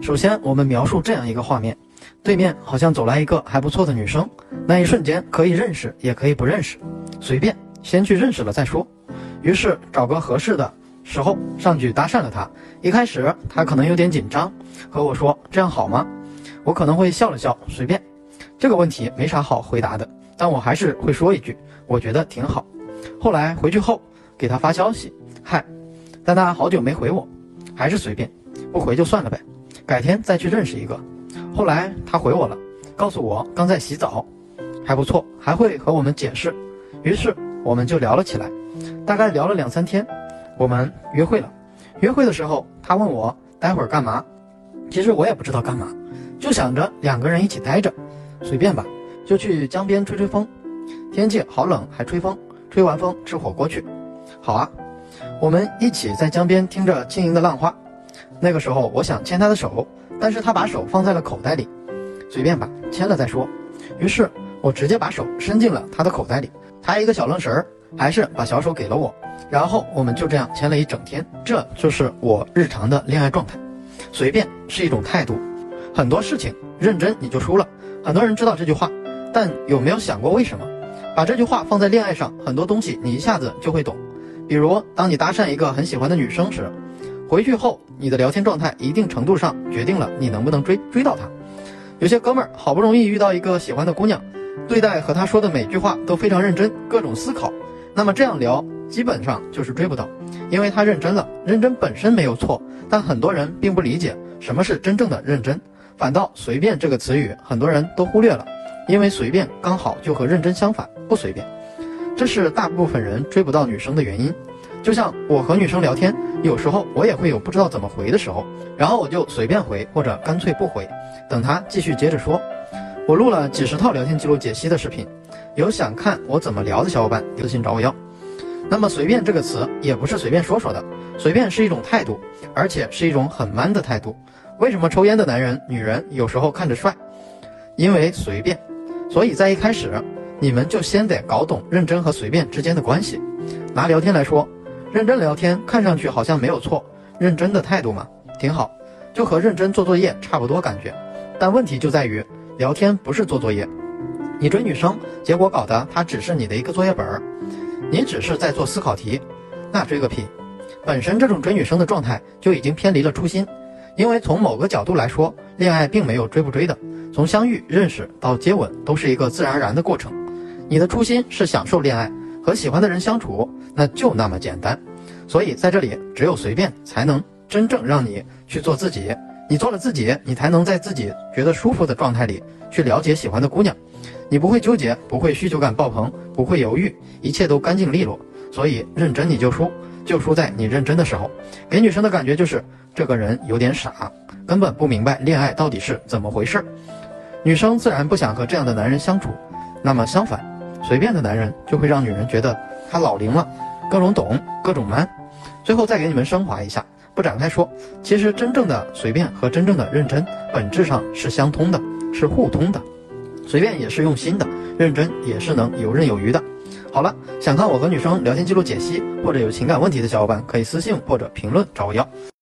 首先，我们描述这样一个画面：对面好像走来一个还不错的女生，那一瞬间可以认识，也可以不认识，随便，先去认识了再说。于是找个合适的时候上去搭讪了她。一开始她可能有点紧张，和我说：“这样好吗？”我可能会笑了笑，随便。这个问题没啥好回答的，但我还是会说一句：“我觉得挺好。”后来回去后给她发消息：“嗨。”但她好久没回我，还是随便，不回就算了呗。改天再去认识一个。后来他回我了，告诉我刚在洗澡，还不错，还会和我们解释。于是我们就聊了起来，大概聊了两三天，我们约会了。约会的时候，他问我待会儿干嘛，其实我也不知道干嘛，就想着两个人一起待着，随便吧，就去江边吹吹风。天气好冷，还吹风，吹完风吃火锅去。好啊，我们一起在江边听着轻盈的浪花。那个时候，我想牵他的手，但是他把手放在了口袋里，随便吧，牵了再说。于是我直接把手伸进了他的口袋里，他一个小愣神儿，还是把小手给了我。然后我们就这样牵了一整天，这就是我日常的恋爱状态。随便是一种态度，很多事情认真你就输了。很多人知道这句话，但有没有想过为什么？把这句话放在恋爱上，很多东西你一下子就会懂。比如，当你搭讪一个很喜欢的女生时。回去后，你的聊天状态一定程度上决定了你能不能追追到她。有些哥们儿好不容易遇到一个喜欢的姑娘，对待和她说的每句话都非常认真，各种思考。那么这样聊基本上就是追不到，因为他认真了。认真本身没有错，但很多人并不理解什么是真正的认真，反倒随便这个词语很多人都忽略了，因为随便刚好就和认真相反，不随便。这是大部分人追不到女生的原因。就像我和女生聊天，有时候我也会有不知道怎么回的时候，然后我就随便回，或者干脆不回，等她继续接着说。我录了几十套聊天记录解析的视频，有想看我怎么聊的小伙伴，私信找我要。那么“随便”这个词也不是随便说说的，随便是一种态度，而且是一种很 man 的态度。为什么抽烟的男人、女人有时候看着帅？因为随便。所以在一开始，你们就先得搞懂认真和随便之间的关系。拿聊天来说。认真聊天看上去好像没有错，认真的态度嘛，挺好，就和认真做作业差不多感觉。但问题就在于，聊天不是做作业，你追女生，结果搞得她只是你的一个作业本儿，你只是在做思考题，那追个屁！本身这种追女生的状态就已经偏离了初心，因为从某个角度来说，恋爱并没有追不追的，从相遇、认识到接吻都是一个自然而然的过程。你的初心是享受恋爱。和喜欢的人相处，那就那么简单。所以在这里，只有随便才能真正让你去做自己。你做了自己，你才能在自己觉得舒服的状态里去了解喜欢的姑娘。你不会纠结，不会需求感爆棚，不会犹豫，一切都干净利落。所以认真你就输，就输在你认真的时候，给女生的感觉就是这个人有点傻，根本不明白恋爱到底是怎么回事。女生自然不想和这样的男人相处。那么相反。随便的男人就会让女人觉得他老龄了，各种懂，各种 man。最后再给你们升华一下，不展开说。其实真正的随便和真正的认真本质上是相通的，是互通的。随便也是用心的，认真也是能游刃有余的。好了，想看我和女生聊天记录解析，或者有情感问题的小伙伴，可以私信或者评论找我要。